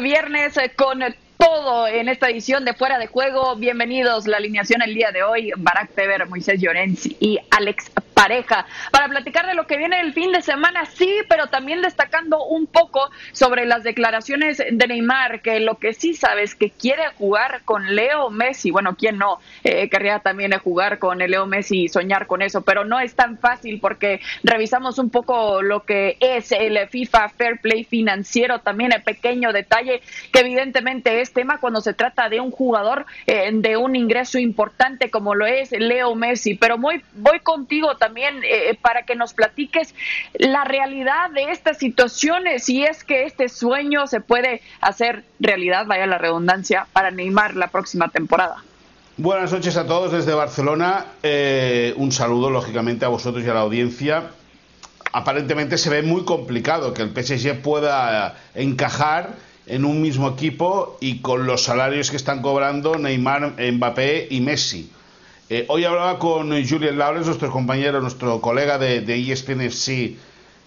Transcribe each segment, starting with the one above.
viernes eh, con todo en esta edición de Fuera de Juego. Bienvenidos la alineación el día de hoy. Barack Feber, Moisés Llorens y Alex pareja. Para platicar de lo que viene el fin de semana, sí, pero también destacando un poco sobre las declaraciones de Neymar, que lo que sí sabes que quiere jugar con Leo Messi, bueno, ¿quién no? Eh, querría también jugar con Leo Messi y soñar con eso, pero no es tan fácil porque revisamos un poco lo que es el FIFA Fair Play financiero, también el pequeño detalle que evidentemente es tema cuando se trata de un jugador eh, de un ingreso importante como lo es Leo Messi, pero muy, voy contigo también también eh, para que nos platiques la realidad de estas situaciones, si es que este sueño se puede hacer realidad, vaya la redundancia, para Neymar la próxima temporada. Buenas noches a todos desde Barcelona. Eh, un saludo, lógicamente, a vosotros y a la audiencia. Aparentemente se ve muy complicado que el PSG pueda encajar en un mismo equipo y con los salarios que están cobrando Neymar, Mbappé y Messi. Eh, hoy hablaba con Julian Lawrence, nuestro compañero, nuestro colega de, de ESPN FC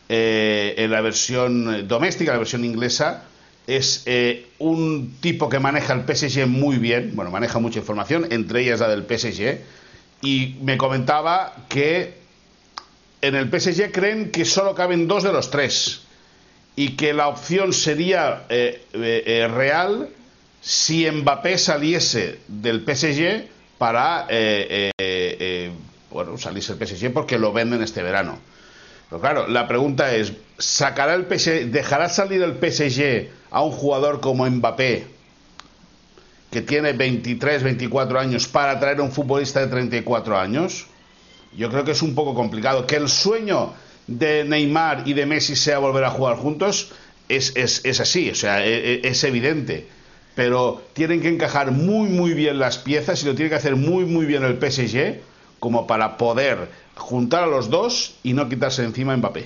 eh, en la versión doméstica, la versión inglesa. Es eh, un tipo que maneja el PSG muy bien, bueno, maneja mucha información, entre ellas la del PSG, y me comentaba que en el PSG creen que solo caben dos de los tres y que la opción sería real si Mbappé saliese del PSG para eh, eh, eh, bueno, salirse el PSG porque lo venden este verano. Pero claro, la pregunta es, ¿sacará el PSG, dejará salir el PSG a un jugador como Mbappé, que tiene 23, 24 años, para traer a un futbolista de 34 años? Yo creo que es un poco complicado. Que el sueño de Neymar y de Messi sea volver a jugar juntos es, es, es así, o sea, es, e, es evidente pero tienen que encajar muy muy bien las piezas y lo tiene que hacer muy muy bien el PSG como para poder juntar a los dos y no quitarse encima Mbappé.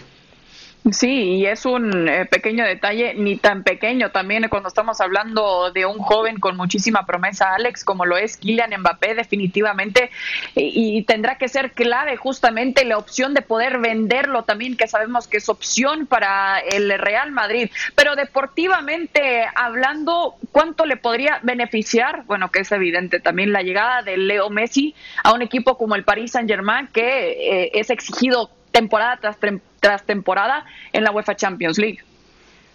Sí, y es un eh, pequeño detalle, ni tan pequeño también cuando estamos hablando de un joven con muchísima promesa, Alex, como lo es Kylian Mbappé, definitivamente, y, tendrá que ser clave justamente la opción de poder venderlo también, que sabemos que es opción para el Real Madrid. Pero deportivamente hablando, ¿cuánto le podría beneficiar? Bueno, que es evidente también la llegada de Leo Messi a un equipo como el Paris Saint-Germain, que eh, es exigido temporada tras, temporada en la UEFA Champions League.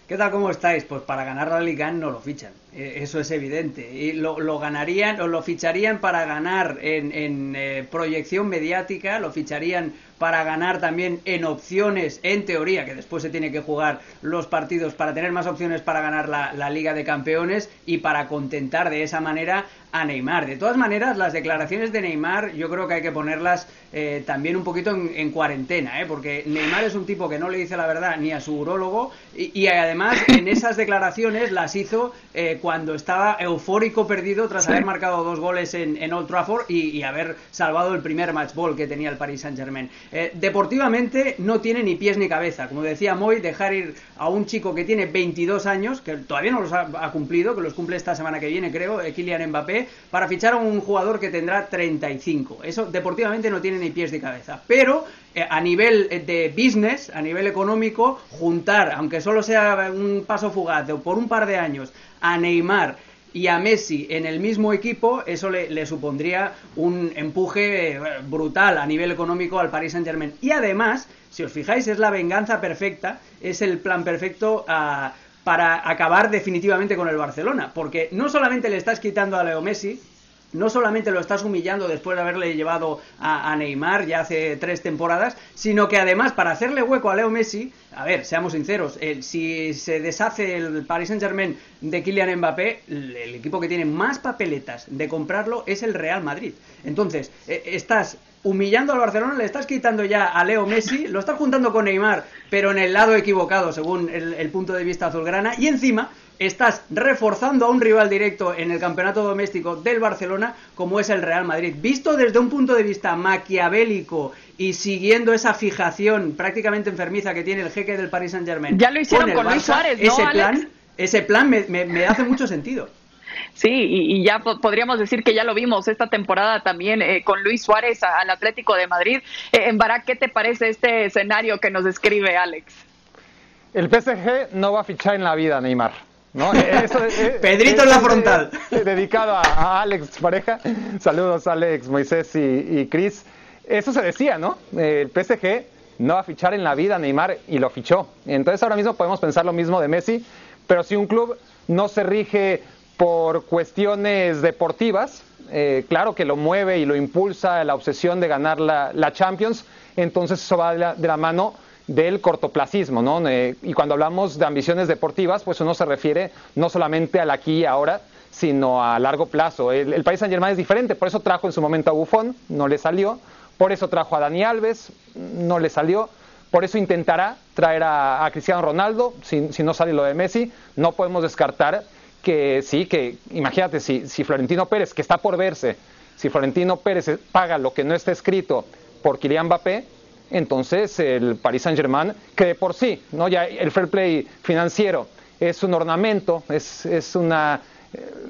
¿Qué tal? ¿Cómo estáis? Pues para ganar la Liga no lo fichan, eh, eso es evidente. Y lo, ganarían o lo ficharían para ganar en, eh, proyección mediática, lo ficharían para ganar también en opciones, en teoría, que después se tiene que jugar los partidos para tener más opciones para ganar la, Liga de Campeones y para contentar de esa manera a Neymar. De todas maneras, las declaraciones de Neymar yo creo que hay que ponerlas eh, también un poquito en, cuarentena, ¿eh? porque Neymar es un tipo que no le dice la verdad ni a su urólogo y, además en esas declaraciones las hizo eh, cuando estaba eufórico perdido tras haber marcado dos goles en, Old Trafford y, haber salvado el primer match ball que tenía el Paris Saint Germain. Eh, deportivamente no tiene ni pies ni cabeza. Como decía Moy, dejar ir a un chico que tiene 22 años, que todavía no los ha, cumplido, que los cumple esta semana que viene creo, Kylian Mbappé, para fichar a un jugador que tendrá 35. Eso deportivamente no tiene ni pies ni cabeza. Pero eh, a nivel eh, de business, a nivel económico, juntar, aunque solo sea un paso fugaz por un par de años, a Neymar y a Messi en el mismo equipo, eso le, supondría un empuje eh, brutal a nivel económico al Paris Saint Germain. Y además, si os fijáis, es la venganza perfecta, es el plan perfecto a para acabar definitivamente con el Barcelona. Porque no solamente le estás quitando a Leo Messi, no solamente lo estás humillando después de haberle llevado a, Neymar ya hace tres temporadas, sino que además para hacerle hueco a Leo Messi, a ver, seamos sinceros, si se deshace el Paris Saint Germain de Kylian Mbappé, el, equipo que tiene más papeletas de comprarlo es el Real Madrid. Entonces, eh, estás humillando al Barcelona, le estás quitando ya a Leo Messi, lo estás juntando con Neymar, pero en el lado equivocado, según el, punto de vista azulgrana, y encima estás reforzando a un rival directo en el campeonato doméstico del Barcelona, como es el Real Madrid. Visto desde un punto de vista maquiavélico y siguiendo esa fijación prácticamente enfermiza que tiene el jeque del Paris Saint Germain. Ya lo hicieron con, Luis Suárez, ¿no, ese plan, ese plan me hace mucho sentido. Sí, y, ya podríamos decir que ya lo vimos esta temporada también eh, con Luis Suárez al Atlético de Madrid. Eh, en Barak, ¿qué te parece este escenario que nos describe Alex? El PSG no va a fichar en la vida Neymar. ¿No? Pedrito en la frontal. dedicado a, Alex Pareja. Saludos Alex, Moisés y, y Cris. Eso se decía, ¿no? El PSG no va a fichar en la vida a Neymar y lo fichó. Entonces ahora mismo podemos pensar lo mismo de Messi, pero si un club no se rige por cuestiones deportivas, eh, claro que lo mueve y lo impulsa la obsesión de ganar la, Champions, entonces eso va de la, mano del cortoplacismo, ¿no? Eh, y cuando hablamos de ambiciones deportivas, pues uno se refiere no solamente al aquí y ahora, sino a largo plazo. El, el país Saint es diferente, por eso trajo en su momento a Buffon, no le salió, por eso trajo a Dani Alves, no le salió, por eso intentará traer a, Cristiano Ronaldo, si, si, no sale lo de Messi, no podemos descartar que sí, que imagínate, si, si Florentino Pérez, que está por verse, si Florentino Pérez paga lo que no está escrito por Kylian Mbappé, entonces el Paris Saint Germain, que de por sí, ¿no? ya el fair play financiero es un ornamento, es, es una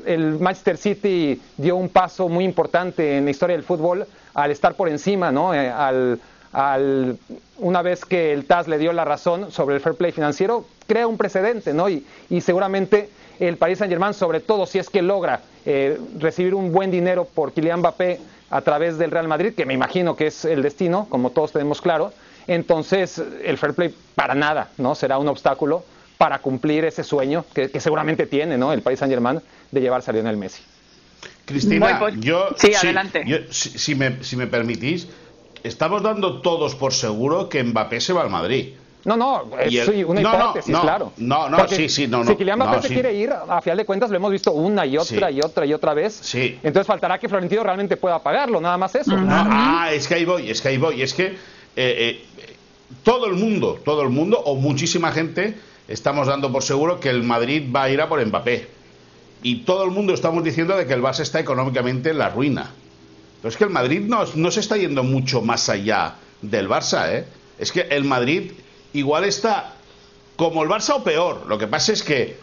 el Manchester City dio un paso muy importante en la historia del fútbol al estar por encima, ¿no? Eh, al, al, una vez que el TAS le dio la razón sobre el fair play financiero, crea un precedente, ¿no? Y, y seguramente el Paris Saint-Germain, sobre todo si es que logra eh, recibir un buen dinero por Kylian Mbappé a través del Real Madrid, que me imagino que es el destino, como todos tenemos claro, entonces el fair play para nada, ¿no? Será un obstáculo para cumplir ese sueño que, seguramente tiene, ¿no? El Paris Saint-Germain de llevarse a Lionel Messi. Cristina, yo, sí, adelante. si, me, si me permitís, estamos dando todos por seguro que Mbappé se va al Madrid. No, no, es una hipótesis, claro. No, no, sí, sí, no, no. Si Kylian Mbappé se quiere ir, a final de cuentas lo hemos visto una y otra y otra y otra vez. Sí. Entonces faltará que Florentino realmente pueda pagarlo, nada más eso. ah, es que ahí voy, es que ahí voy. Es que eh, eh, todo el mundo, todo el mundo, o muchísima gente, estamos dando por seguro que el Madrid va a ir a por Mbappé. Y todo el mundo estamos diciendo de que el Barça está económicamente en la ruina. Pero es que el Madrid no, no se está yendo mucho más allá del Barça, ¿eh? Es que el Madrid igual está como el Barça o peor. Lo que pasa es que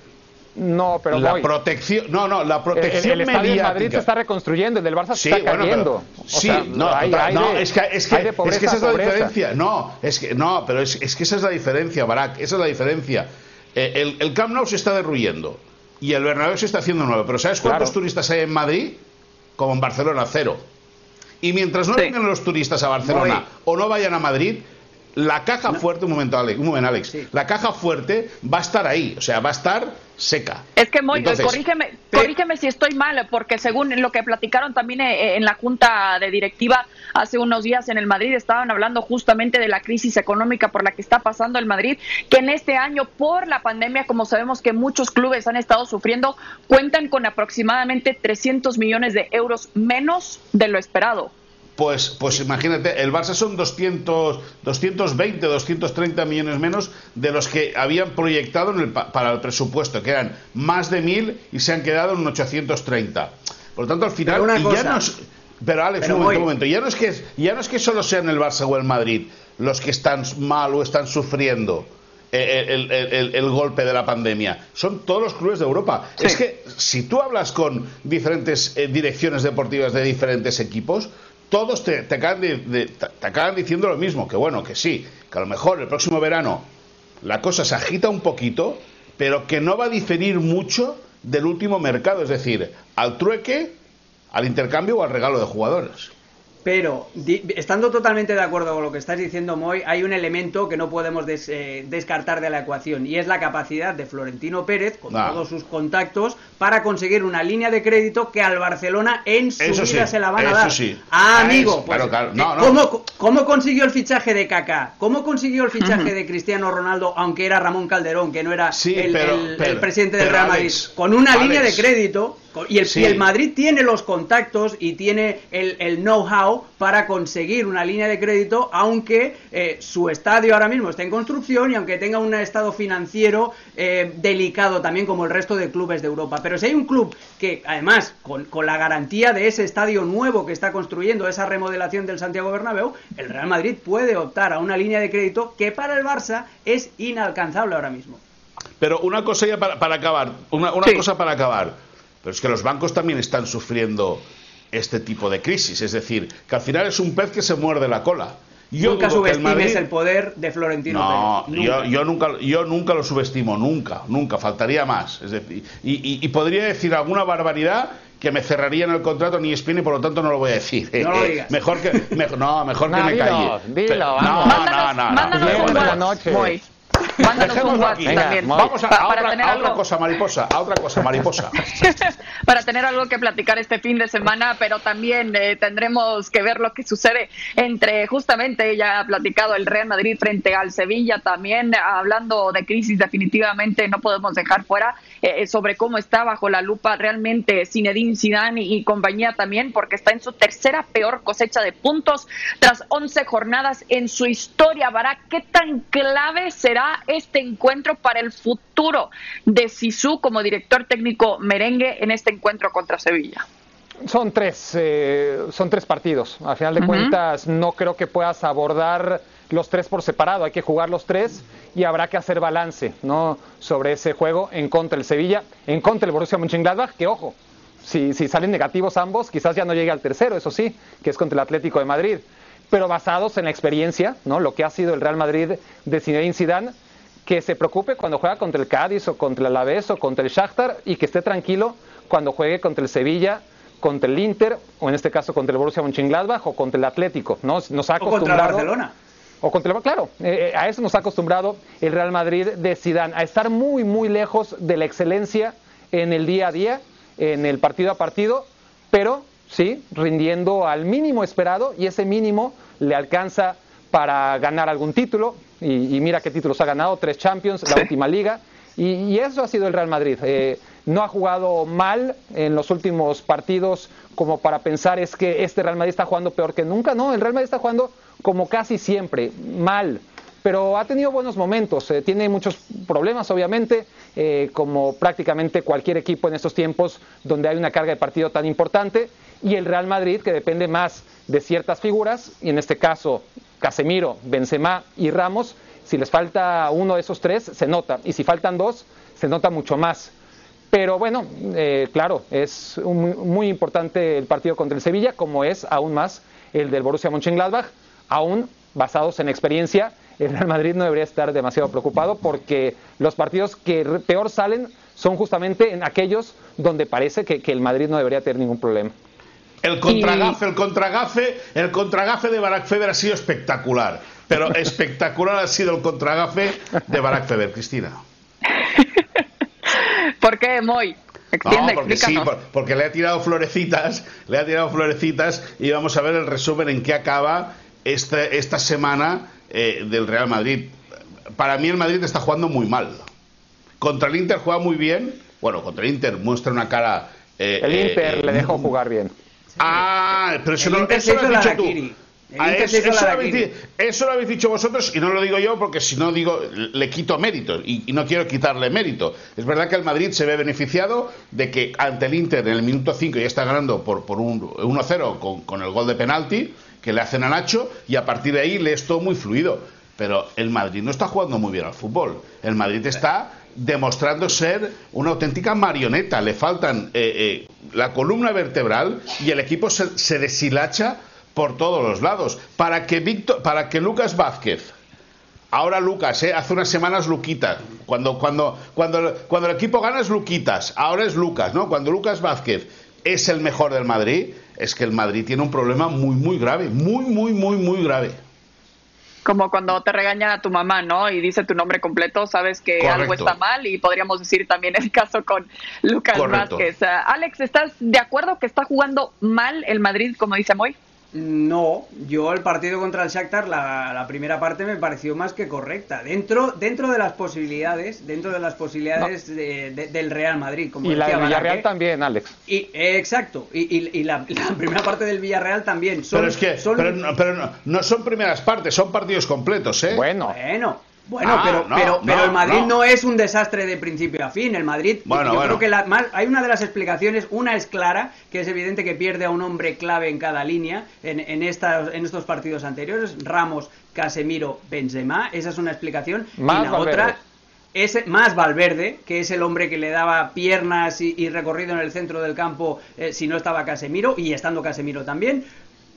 no, pero la protección, no, no, la protección el, el estadio de Madrid se está reconstruyendo, el del Barça se está cayendo. sí, no, no, es que, es que, es que esa es la diferencia. No, es que no, pero es, es, que esa es la diferencia, Barak, esa es la diferencia. Eh, el, el, Camp Nou se está derruyendo y el Bernabéu se está haciendo nuevo, pero ¿sabes cuántos turistas hay en Madrid? Como en Barcelona, cero. Y mientras no vengan los turistas a Barcelona o no vayan a Madrid, la caja fuerte, un momento, Alex, un momento, Alex. La caja fuerte va a estar ahí, o sea, va a estar seca. Es que, Moy, corrígeme, corrígeme si estoy mal, porque según lo que platicaron también eh, en la junta de directiva hace unos días en el Madrid, estaban hablando justamente de la crisis económica por la que está pasando el Madrid, que en este año, por la pandemia, como sabemos que muchos clubes han estado sufriendo, cuentan con aproximadamente 300 millones de euros menos de lo esperado pues, pues imagínate, el Barça son 200, 220, 230 millones menos de los que habían proyectado para el presupuesto, que eran más de mil y se han quedado en 830. Por lo tanto, al final, pero, ya no pero Alex, un momento, ya no, es que, ya no es que solo sean el Barça o el Madrid los que están mal o están sufriendo. El, golpe de la pandemia. Son todos los clubes de Europa. Es que si tú hablas con diferentes eh, direcciones deportivas de diferentes equipos, todos te, acaban diciendo lo mismo, que bueno, que sí, que a lo mejor el próximo verano la cosa se agita un poquito, pero que no va a diferir mucho del último mercado, es decir, al trueque, al intercambio o al regalo de jugadores. Pero, estando totalmente de acuerdo con lo que estás diciendo, Moy, hay un elemento que no podemos eh, descartar de la ecuación y es la capacidad de Florentino Pérez, con todos sus contactos, para conseguir una línea de crédito que al Barcelona en su vida se la van a dar. Sí. Ah, amigo, pues, ¿cómo, consiguió el fichaje de Kaká? ¿Cómo consiguió el fichaje de Cristiano Ronaldo, aunque era Ramón Calderón, que no era el, presidente del Real Madrid? con una línea de crédito y el, Madrid tiene los contactos y tiene el, know-how para conseguir una línea de crédito, aunque eh, su estadio ahora mismo está en construcción y aunque tenga un estado financiero eh, delicado también como el resto de clubes de Europa. Pero si hay un club que, además, con, con, la garantía de ese estadio nuevo que está construyendo, esa remodelación del Santiago Bernabéu, el Real Madrid puede optar a una línea de crédito que para el Barça es inalcanzable ahora mismo. Pero una cosa ya para, acabar, una, cosa para acabar. Pero es que los bancos también están sufriendo este tipo de crisis. Es decir, que al final es un pez que se muerde la cola. nunca subestimes el, poder de Florentino no, Pérez. Yo, yo, nunca, yo nunca lo subestimo, nunca, nunca, faltaría más. Es decir, y, podría decir alguna barbaridad que me cerraría en el contrato ni Spin y por lo tanto no lo voy a decir. No lo digas. Mejor que, no, mejor que me calle. Dilo, no, no, no, no. Noches. Mándanos un WhatsApp también. Vamos a, otra, cosa, mariposa, a otra cosa, mariposa. para tener algo que platicar este fin de semana, pero también eh, tendremos que ver lo que sucede entre, justamente, ya ha platicado el Real Madrid frente al Sevilla, también hablando de crisis, definitivamente no podemos dejar fuera eh, sobre cómo está bajo la lupa realmente Zinedine Zidane y, y compañía también, porque está en su tercera peor cosecha de puntos tras 11 jornadas en su historia. ¿Para qué tan clave será este encuentro para el futuro de Sisu como director técnico merengue en este encuentro contra Sevilla? Son tres, eh, son tres partidos. A final de cuentas, no creo que puedas abordar los tres por separado. Hay que jugar los tres y habrá que hacer balance, ¿no? Sobre ese juego en contra del Sevilla, en contra del Borussia Mönchengladbach. Que ojo, si, si salen negativos ambos, quizás ya no llegue al tercero, eso sí, que es contra el Atlético de Madrid. Pero basados en la experiencia, ¿no? Lo que ha sido el Real Madrid de Zinedine Zidane que se preocupe cuando juega contra el Cádiz o contra el Alavés o contra el Shakhtar y que esté tranquilo cuando juegue contra el Sevilla, contra el Inter o en este caso contra el Borussia Mönchengladbach o contra el Atlético. Nos, nos ha acostumbrado, o contra el Barcelona. O contra el, claro, eh, a eso nos ha acostumbrado el Real Madrid de Zidane, a estar muy muy lejos de la excelencia en el día a día, en el partido a partido, pero sí rindiendo al mínimo esperado y ese mínimo le alcanza para ganar algún título, y, mira qué títulos ha ganado, tres Champions, la última liga. Y, eso ha sido el Real Madrid. Eh, no ha jugado mal en los últimos partidos como para pensar es que este Real Madrid está jugando peor que nunca. No, el Real Madrid está jugando como casi siempre, mal. Pero ha tenido buenos momentos, eh, tiene muchos problemas obviamente, eh, como prácticamente cualquier equipo en estos tiempos donde hay una carga de partido tan importante, y el Real Madrid que depende más de ciertas figuras, y en este caso Casemiro, Benzema y Ramos, si les falta uno de esos tres, se nota. Y si faltan dos, se nota mucho más. Pero bueno, eh, claro, es muy importante el partido contra el Sevilla, como es aún más el del Borussia Mönchengladbach, aún basados en experiencia. El Real Madrid no debería estar demasiado preocupado porque los partidos que peor salen son justamente en aquellos donde parece que el Madrid no debería tener ningún problema. El contragafe, el contragafe, el contragafe de Barack Feber ha sido espectacular. Pero espectacular ha sido el contragafe de Barack Feber, Cristina. ¿Por qué, Moy? no, porque sí, porque le ha tirado florecitas, le ha tirado florecitas y vamos a ver el resumen en qué acaba este, esta semana eh, del Real Madrid. Para mí el Madrid está jugando muy mal. Contra el Inter juega muy bien. Bueno, contra el Inter muestra una cara. Eh, el Inter eh, le dejó jugar bien. Ah, pero eso, no, eso lo has dicho tú. Ah, eso, lo habéis, dicho vosotros y no lo digo yo porque si no digo le quito mérito y, no quiero quitarle mérito. Es verdad que el Madrid se ve beneficiado de que ante el Inter en el minuto 5 ya está ganando por, por un 1-0 con, con, el gol de penalti que le hacen a Nacho y a partir de ahí le es todo muy fluido. Pero el Madrid no está jugando muy bien al fútbol. El Madrid está demostrando ser una auténtica marioneta. Le faltan eh, eh, la columna vertebral y el equipo se, deshilacha por todos los lados. Para que, Víctor, para que Lucas Vázquez, ahora Lucas, eh, hace unas semanas Luquita, cuando, cuando, cuando, cuando el equipo gana es Luquitas, ahora es Lucas, ¿no? Cuando Lucas Vázquez es el mejor del Madrid, es que el Madrid tiene un problema muy, muy grave, muy, muy, muy, muy grave. Como cuando te regaña tu mamá, ¿no? Y dice tu nombre completo, sabes que algo está mal y podríamos decir también el caso con Lucas Vázquez. Alex, ¿estás de acuerdo que está jugando mal el Madrid, como dice Moy? No, yo el partido contra el Shakhtar, la, primera parte me pareció más que correcta. Dentro, dentro de las posibilidades, dentro de las posibilidades del Real Madrid. Como y la del Villarreal también, Alex. Y, exacto, y, la, primera parte del Villarreal también. pero es que, pero, no, no, son primeras partes, son partidos completos, ¿eh? Bueno. Bueno, bueno, ah, pero, pero, pero el Madrid no. es un desastre de principio a fin. El Madrid, yo creo que la, hay una de las explicaciones, una es clara, que es evidente que pierde a un hombre clave en cada línea en, en, en estos partidos anteriores, Ramos, Casemiro, Benzema, esa es una explicación. y la otra es más Valverde, que es el hombre que le daba piernas y, recorrido en el centro del campo eh, si no estaba Casemiro, y estando Casemiro también.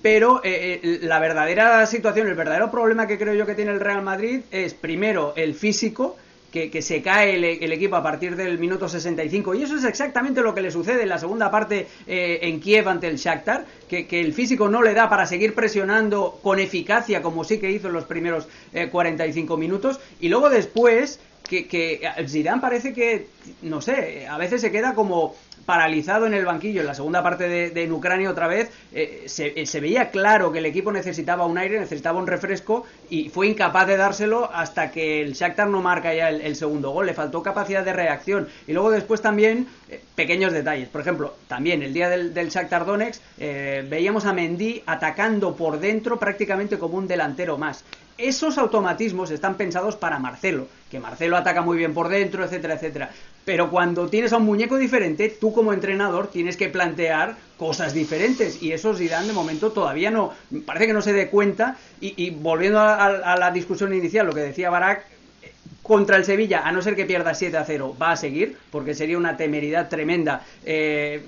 Pero eh, eh, la verdadera situación, el verdadero problema que creo yo que tiene el Real Madrid es primero el físico, que, se cae el, equipo a partir del minuto 65 y eso es exactamente lo que le sucede en la segunda parte eh, en Kiev ante el Shakhtar, que, el físico no le da para seguir presionando con eficacia como sí que hizo en los primeros 45 minutos y luego después que, Zidane parece que, no sé, a veces se queda como paralizado en el banquillo en la segunda parte de, en Ucrania otra vez, eh, eh, se, veía claro que el equipo necesitaba un aire, necesitaba un refresco y fue incapaz de dárselo hasta que el Shakhtar no marca ya el, segundo gol. Le faltó capacidad de reacción. Y luego después también eh, pequeños detalles. Por ejemplo, también el día del, del Shakhtar Donetsk veíamos a Mendy atacando por dentro prácticamente como un delantero más esos automatismos están pensados para Marcelo, que Marcelo ataca muy bien por dentro, etcétera, etcétera. Pero cuando tienes a un muñeco diferente, tú como entrenador tienes que plantear cosas diferentes y eso Zidane de momento todavía no, parece que no se dé cuenta y, volviendo a, la discusión inicial, lo que decía Barak, contra el Sevilla, a no ser que pierda 7 a 0, va a seguir, porque sería una temeridad tremenda eh,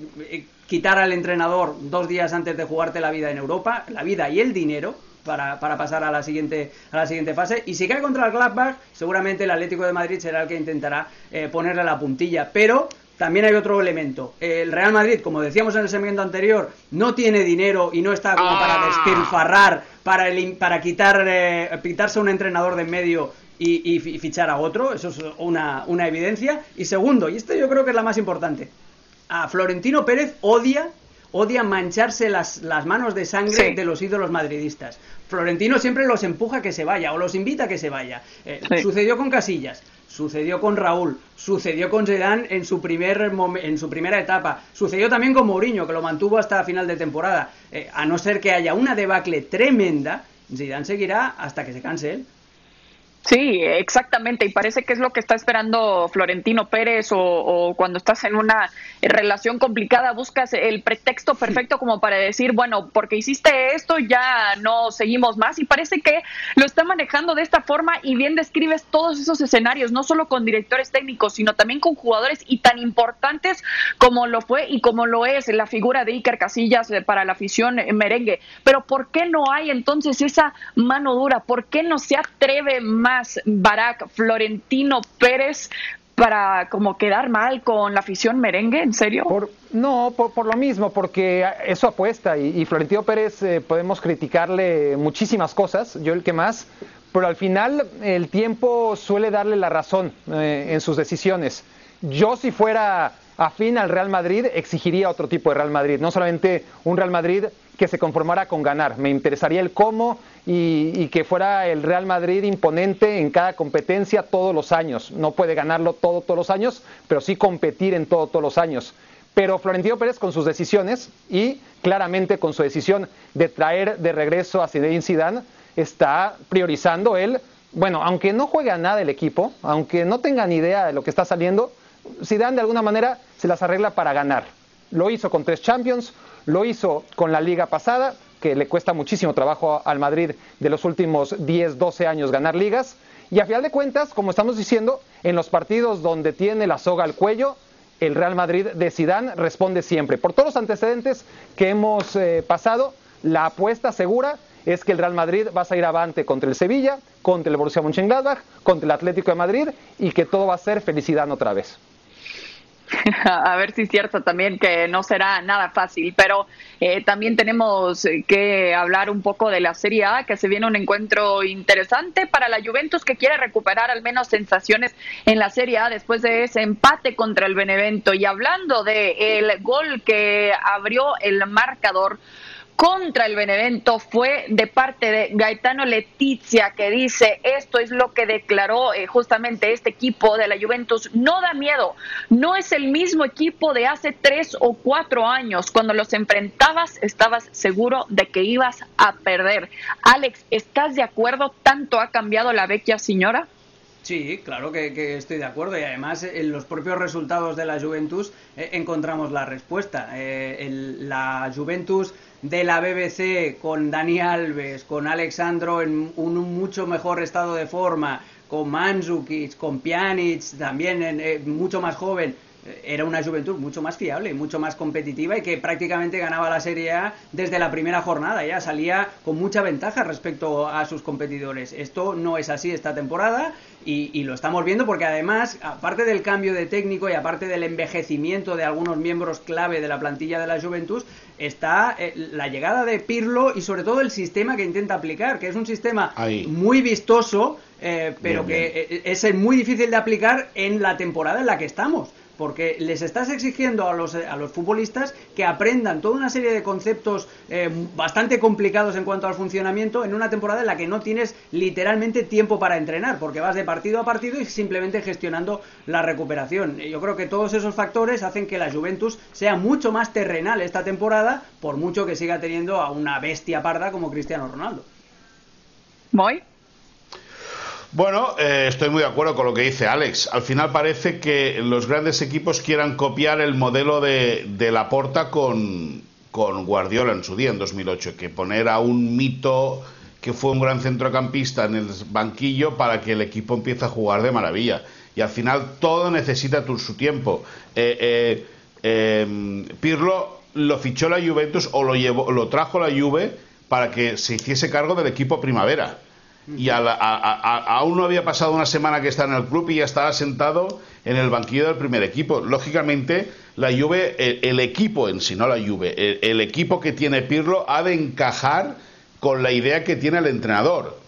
quitar al entrenador dos días antes de jugarte la vida en Europa, la vida y el dinero, para, para, pasar a la siguiente a la siguiente fase y si cae contra el Gladbach seguramente el Atlético de Madrid será el que intentará eh, ponerle la puntilla pero también hay otro elemento. El Real Madrid, como decíamos en el segmento anterior, no tiene dinero y no está como para ah. despilfarrar, para, para quitar, eh, quitarse un entrenador de en medio y, fichar a otro. Eso es una, una evidencia. Y segundo, y esto yo creo que es la más importante, a Florentino Pérez odia odia mancharse las, las manos de sangre de los ídolos madridistas. Florentino siempre los empuja a que se vaya o los invita a que se vaya. Eh, sucedió con Casillas, sucedió con Raúl, sucedió con Zidane en su primer en su primera etapa, sucedió también con Mourinho que lo mantuvo hasta final de temporada. Eh, a no ser que haya una debacle tremenda, Zidane seguirá hasta que se canse él. Sí, exactamente, y parece que es lo que está esperando Florentino Pérez o, cuando estás en una relación complicada buscas el pretexto perfecto como para decir, bueno, porque hiciste esto ya no seguimos más y parece que lo está manejando de esta forma y bien describes todos esos escenarios, no solo con directores técnicos, sino también con jugadores y tan importantes como lo fue y como lo es la figura de Iker Casillas para la afición merengue. Pero ¿por qué no hay entonces esa mano dura? ¿Por qué no se atreve más? Barack Florentino Pérez para como quedar mal con la afición merengue, ¿en serio? no, por, lo mismo, porque eso apuesta y, Florentino Pérez eh, podemos criticarle muchísimas cosas, yo el que más, pero al final el tiempo suele darle la razón eh, en sus decisiones. Yo si fuera afín al Real Madrid exigiría otro tipo de Real Madrid, no solamente un Real Madrid que se conformara con ganar. Me interesaría el cómo y, que fuera el Real Madrid imponente en cada competencia todos los años. No puede ganarlo todo todos los años, pero sí competir en todo todos los años. Pero Florentino Pérez con sus decisiones y claramente con su decisión de traer de regreso a Zinedine Zidane está priorizando él, bueno, aunque no juegue a nada el equipo, aunque no tenga ni idea de lo que está saliendo, Zidane de alguna manera se las arregla para ganar. Lo hizo con tres Champions, lo hizo con la liga pasada, que le cuesta muchísimo trabajo al Madrid de los últimos 10, 12 años ganar ligas. Y a final de cuentas, como estamos diciendo, en los partidos donde tiene la soga al cuello, el Real Madrid de Sidán responde siempre. Por todos los antecedentes que hemos eh, pasado, la apuesta segura es que el Real Madrid va a salir avante contra el Sevilla, contra el Borussia Mönchengladbach, contra el Atlético de Madrid y que todo va a ser felicidad otra vez. a ver si es cierto también que no será nada fácil, pero eh, también tenemos que hablar un poco de la Serie A, que se viene un encuentro interesante para la Juventus que quiere recuperar al menos sensaciones en la Serie A después de ese empate contra el Benevento. Y hablando de el gol que abrió el marcador, contra el Benevento fue de parte de Gaetano Letizia, que dice, esto es lo que declaró eh, justamente este equipo de la Juventus, no da miedo, no es el mismo equipo de hace tres o cuatro años, cuando los enfrentabas estabas seguro de que ibas a perder. Alex, ¿estás de acuerdo? ¿Tanto ha cambiado la vecchia señora? Sí, claro que, estoy de acuerdo y además en los propios resultados de la Juventus eh, encontramos la respuesta. Eh, la Juventus de la BBC con Dani Alves, con Alexandro en un, mucho mejor estado de forma, con Mandzukic, con Pjanic también en, eh, mucho más joven, era una Juventud mucho más fiable, mucho más competitiva y que prácticamente ganaba la Serie A desde la primera jornada, ya salía con mucha ventaja respecto a sus competidores. Esto no es así esta temporada y, lo estamos viendo porque además, aparte del cambio de técnico y aparte del envejecimiento de algunos miembros clave de la plantilla de la Juventus, está eh, la llegada de Pirlo y sobre todo el sistema que intenta aplicar, que es un sistema muy vistoso, eh, pero que eh, es muy difícil de aplicar en la temporada en la que estamos porque les estás exigiendo a los, a los futbolistas que aprendan toda una serie de conceptos eh, bastante complicados en cuanto al funcionamiento en una temporada en la que no tienes literalmente tiempo para entrenar, porque vas de partido a partido y simplemente gestionando la recuperación. Yo creo que todos esos factores hacen que la Juventus sea mucho más terrenal esta temporada, por mucho que siga teniendo a una bestia parda como Cristiano Ronaldo. ¿Muy? Bueno, eh, estoy muy de acuerdo con lo que dice Alex. Al final parece que los grandes equipos quieran copiar el modelo de, de Laporta con, Guardiola en su día, en 2008, que poner a un mito que fue un gran centrocampista en el banquillo para que el equipo empiece a jugar de maravilla. Y al final todo necesita su tiempo. Eh, eh, em, Pirlo lo fichó la Juventus o lo, llevó, lo trajo la Juve para que se hiciese cargo del equipo primavera y aún no había pasado una semana que está en el club y ya estaba sentado en el banquillo del primer equipo. Lógicamente, la Juve, el, equipo en sí, no la Juve, el, equipo que tiene Pirlo ha de encajar con la idea que tiene el entrenador.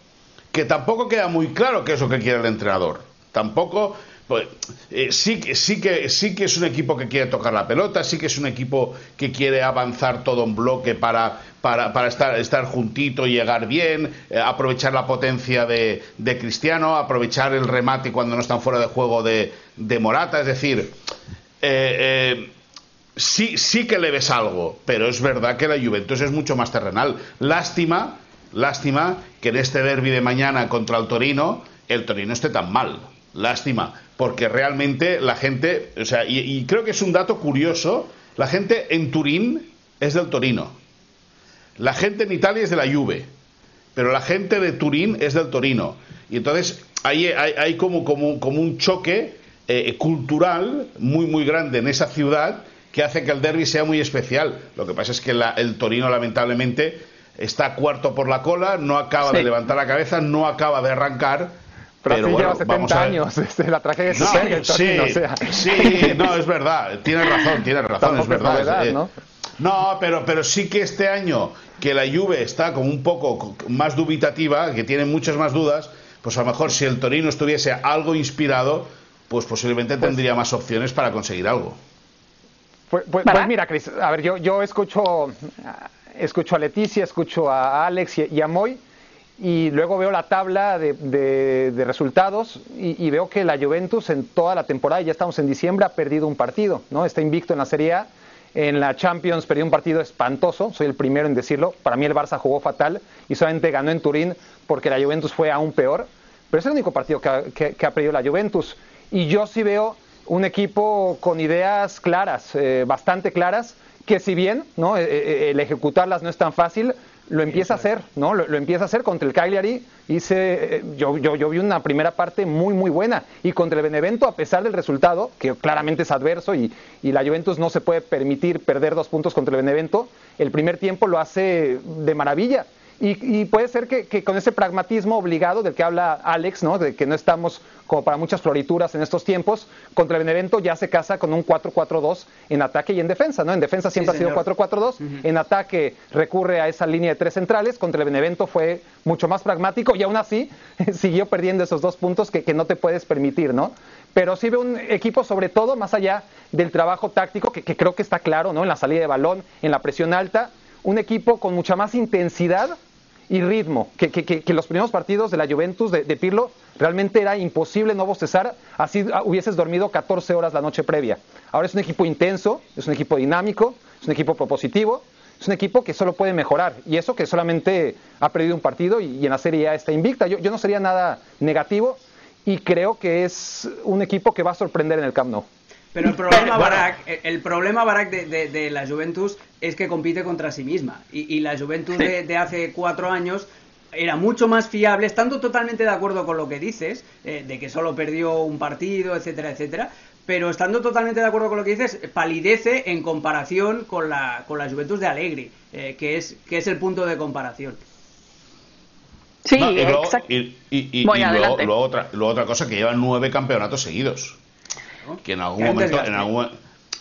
Que tampoco queda muy claro qué es lo que quiere el entrenador. Tampoco pues, eh, sí, sí, que, sí que es un equipo que quiere tocar la pelota, sí que es un equipo que quiere avanzar todo en bloque para, para, estar, estar juntito y llegar bien, eh, aprovechar la potencia de, de, Cristiano, aprovechar el remate cuando no están fuera de juego de, de Morata. Es decir, eh, sí, sí que le ves algo, pero es verdad que la Juventus es mucho más terrenal. Lástima, lástima que en este derby de mañana contra el Torino, el Torino esté tan mal. Lástima, porque realmente la gente, o sea, y, creo que es un dato curioso, la gente en Turín es del Torino, la gente en Italia es de la Juve, pero la gente de Turín es del Torino. Y entonces hay, hay, como, como, como, un choque eh, cultural muy, muy grande en esa ciudad que hace que el derby sea muy especial. Lo que pasa es que el Torino, lamentablemente, está cuarto por la cola, no acaba de levantar la cabeza, no acaba de arrancar pero, lleva 70 años desde la tragedia de no, sí, sí, no, es verdad, tienes razón, tienes razón, es verdad. Eh, ¿no? no, pero, pero sí que este año que la Juve está como un poco más dubitativa, que tiene muchas más dudas, pues a lo mejor si el Torino estuviese algo inspirado, pues posiblemente pues tendría más opciones para conseguir algo. Pues, pues, pues mira, Cris, a ver, yo, yo escucho, escucho a Leticia, escucho a Alex y a Moy y luego veo la tabla de, resultados y, veo que la Juventus en toda la temporada, ya estamos en diciembre, ha perdido un partido, ¿no? Está invicto en la Serie A, en la Champions perdió un partido espantoso, soy el primero en decirlo, para mí el Barça jugó fatal y solamente ganó en Turín porque la Juventus fue aún peor, pero es el único partido que ha, perdido la Juventus y yo sí veo un equipo con ideas claras, eh, bastante claras, que si bien ¿no? Eh, eh, el ejecutarlas no es tan fácil, lo empieza a hacer, ¿no? Lo, empieza a hacer contra el Cagliari. Hice, eh, yo, yo, yo vi una primera parte muy, muy buena. Y contra el Benevento, a pesar del resultado, que claramente es adverso y, y la Juventus no se puede permitir perder dos puntos contra el Benevento, el primer tiempo lo hace de maravilla. Y, puede ser que, con ese pragmatismo obligado del que habla Alex, ¿no? de que no estamos como para muchas florituras en estos tiempos, contra el Benevento ya se casa con un 4-4-2 en ataque y en defensa. ¿no? En defensa siempre ha sido 4-4-2, en ataque recurre a esa línea de tres centrales, contra el Benevento fue mucho más pragmático y aún así siguió perdiendo esos dos puntos que, que no te puedes permitir. ¿no? pero sí ve un equipo sobre todo más allá del trabajo táctico que, que, creo que está claro, ¿no? En la salida de balón, en la presión alta, un equipo con mucha más intensidad y ritmo, que, que, los primeros partidos de la Juventus de, Pirlo realmente era imposible no bostezar, así hubieses dormido 14 horas la noche previa. Ahora es un equipo intenso, es un equipo dinámico, es un equipo propositivo, es un equipo que solo puede mejorar, y eso que solamente ha perdido un partido y, en la Serie ya está invicta. Yo, yo no sería nada negativo, y creo que es un equipo que va a sorprender en el Camp Nou. Pero el problema, Barak, el problema, Barak, de, de, la Juventus es que compite contra sí misma. Y, la Juventus de, hace cuatro años era mucho más fiable, estando totalmente de acuerdo con lo que dices, eh, de que solo perdió un partido, etcétera, etcétera, pero estando totalmente de acuerdo con lo que dices, palidece en comparación con la, con la Juventus de Allegri, eh, que, es, que es el punto de comparación. Sí, y luego, exacto. y, y- y- y luego otra, luego otra cosa que llevan nueve campeonatos seguidos. Que en algún momento, desgaste. en algún,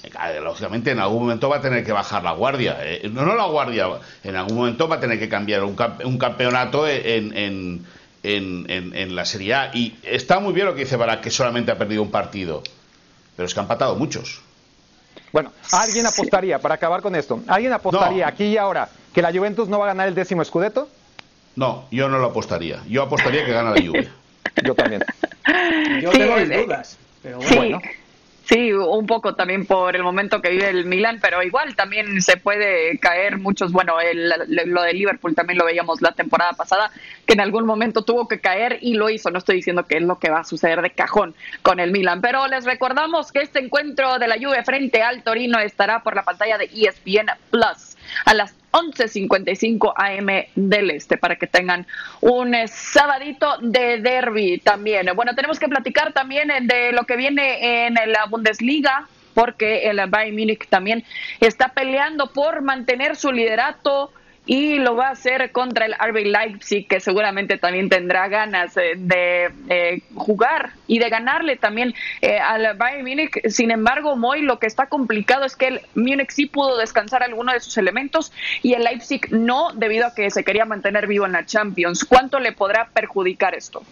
eh, lógicamente, en algún momento va a tener que bajar la guardia. Eh, no, no la guardia, en algún momento va a tener que cambiar un, un campeonato en, en, en, en- en la Serie A. Y está muy bien lo que dice Barak, que solamente ha perdido un partido. Pero es que ha empatado muchos. Bueno, alguien apostaría, para acabar con esto, ¿alguien apostaría No. aquí y ahora que la Juventus no va a ganar el décimo Scudetto? No, yo no lo apostaría. Yo apostaría que gana la lluvia. Yo también. Yo Sí, tengo mis dudas, pero Sí, bueno. sí, un poco también por el momento que vive el Milan, pero igual también se puede caer muchos. Bueno, el- lo de Liverpool también lo veíamos la temporada pasada, que en algún momento tuvo que caer y lo hizo. No estoy diciendo que es lo que va a suceder de cajón con el Milan, pero les recordamos que este encuentro de la Juve frente al Torino estará por la pantalla de ESPN Plus a las 11.55 AM del Este para que tengan un eh, sabadito de derby también. Bueno, tenemos que platicar también eh, de lo que viene en la Bundesliga porque el Bayern Múnich también está peleando por mantener su liderato y lo va a hacer contra el RB Leipzig, que seguramente también tendrá ganas eh, de eh, jugar y de ganarle también eh, al Bayern Múnich. Sin embargo, Moy, lo que está complicado es que el Múnich sí pudo descansar alguno de sus elementos y el Leipzig no, debido a que se quería mantener vivo en la Champions. ¿Cuánto le podrá perjudicar esto?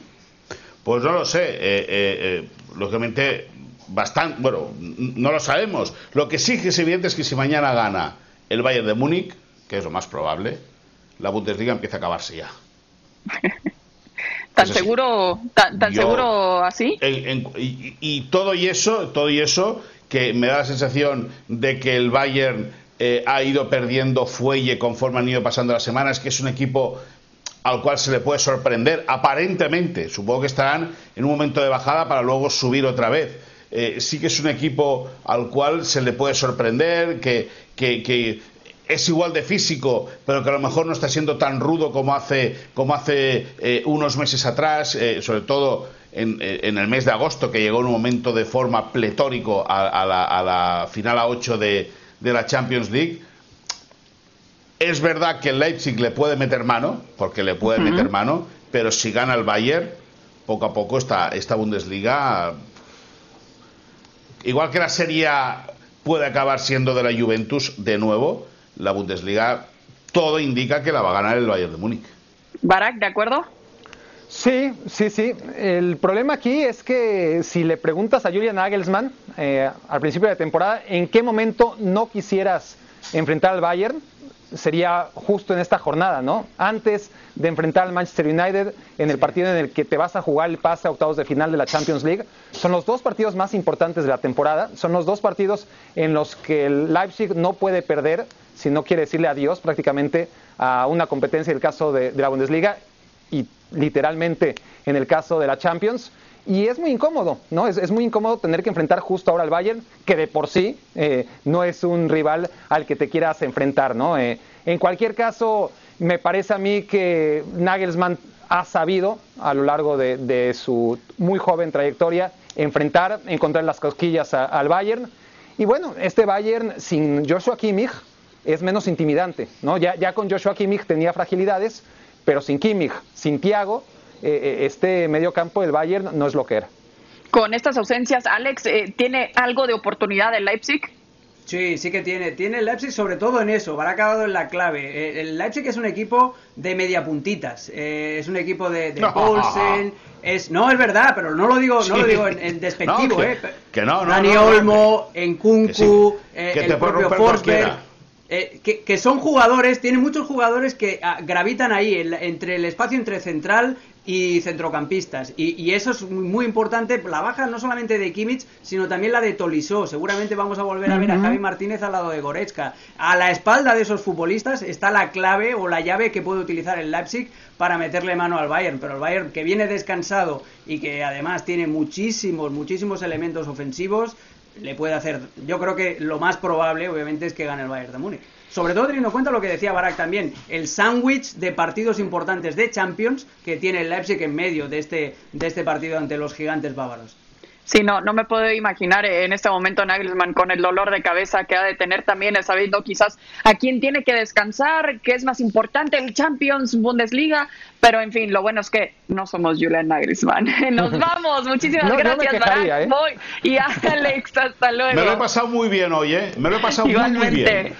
Pues no lo sé. eh, eh, eh, lógicamente, bastante. Bueno, no lo sabemos. Lo que sí que es evidente es que si mañana gana el Bayern de Múnich, que es lo más probable, la Bundesliga empieza a acabarse ya. ¿Tan seguro, tan, tan Yo- seguro así? En- en- y, y todo y eso, todo y eso, que me da la sensación de que el Bayern eh, ha ido perdiendo fuelle conforme han ido pasando las semanas, que es un equipo al cual se le puede sorprender, aparentemente. Supongo que estarán en un momento de bajada para luego subir otra vez. Eh, sí que es un equipo al cual se le puede sorprender, que, que- que es igual de físico, pero que a lo mejor no está siendo tan rudo como hace, como hace eh, unos meses atrás, eh, sobre todo en, eh, en el mes de agosto, que llegó en un momento de forma pletórico a, a la, a la final a 8 de, de la Champions League. Es verdad que el Leipzig le puede meter mano, porque le puede meter mano, pero si gana el Bayern, poco a poco esta, esta Bundesliga, igual que la Serie puede acabar siendo de la Juventus de nuevo, la Bundesliga todo indica que la va a ganar el Bayern de Múnich. Barak, ¿de acuerdo? Sí, sí, sí. El problema aquí es que si le preguntas a Julian Nagelsmann eh, al principio de temporada en qué momento no quisieras enfrentar al Bayern, sería justo en esta jornada, ¿no? Antes de enfrentar al Manchester United en el partido en el que te vas a jugar el pase a octavos de final de la Champions League. Son los dos partidos más importantes de la temporada. Son los dos partidos en los que el Leipzig no puede perder, si no quiere decirle adiós prácticamente a una competencia, el caso de, de la Bundesliga y literalmente en el caso de la Champions. Y es muy incómodo, ¿no? Es, es muy incómodo tener que enfrentar justo ahora al Bayern, que de por sí eh, no es un rival al que te quieras enfrentar, ¿no? Eh, en cualquier caso, me parece a mí que Nagelsmann ha sabido a lo largo de, de su muy joven trayectoria enfrentar, encontrar las cosquillas a- al Bayern. Y bueno, este Bayern sin Joshua Kimmich es menos intimidante, ¿no? Ya, ya con Joshua Kimmich tenía fragilidades, pero sin Kimmich, sin Thiago, eh, eh, este mediocampo del Bayern no es lo que era. Con estas ausencias, Alex, eh, ¿tiene algo de oportunidad el Leipzig? Sí, sí que tiene. Tiene el Leipzig sobre todo en eso. Ha dado en la clave. Eh, El Leipzig es un equipo de media puntitas. Eh, es un equipo de, de Paulsen. Es, no, es verdad, pero no lo digo, no lo digo en, en despectivo, No, que- ¿eh? que no, no, Dani no, no, Olmo, Enkunku, que sí, eh, que el propio Forsberg. Eh, que, que son jugadores, tienen muchos jugadores que ah, gravitan ahí, entre el espacio entre central y centrocampistas. Y, y eso es muy, muy importante, la baja no solamente de Kimmich, sino también la de Tolisso. Seguramente vamos a volver a ver a Javi Martínez al lado de Goretzka. A la espalda de esos futbolistas está la clave o la llave que puede utilizar el Leipzig para meterle mano al Bayern. Pero el Bayern, que viene descansado y que además tiene muchísimos, muchísimos elementos ofensivos, le puede hacer. Yo creo que lo más probable, obviamente, es que gane el Bayern de Múnich. Sobre todo teniendo en cuenta lo que decía Barak también, el sándwich de partidos importantes de Champions que tiene el Leipzig en medio de este, de este partido ante los gigantes bávaros. Sí, no, no me puedo imaginar en este momento Nagelsmann con el dolor de cabeza que ha de tener también, sabiendo quizás a quién tiene que descansar, qué es más importante, el Champions, Bundesliga, pero en fin, lo bueno es que no somos Julian Nagelsmann. Nos vamos, muchísimas gracias, ¿eh? y Alex, hasta luego. Me lo he pasado muy bien hoy, ¿eh? Me lo he pasado muy bien.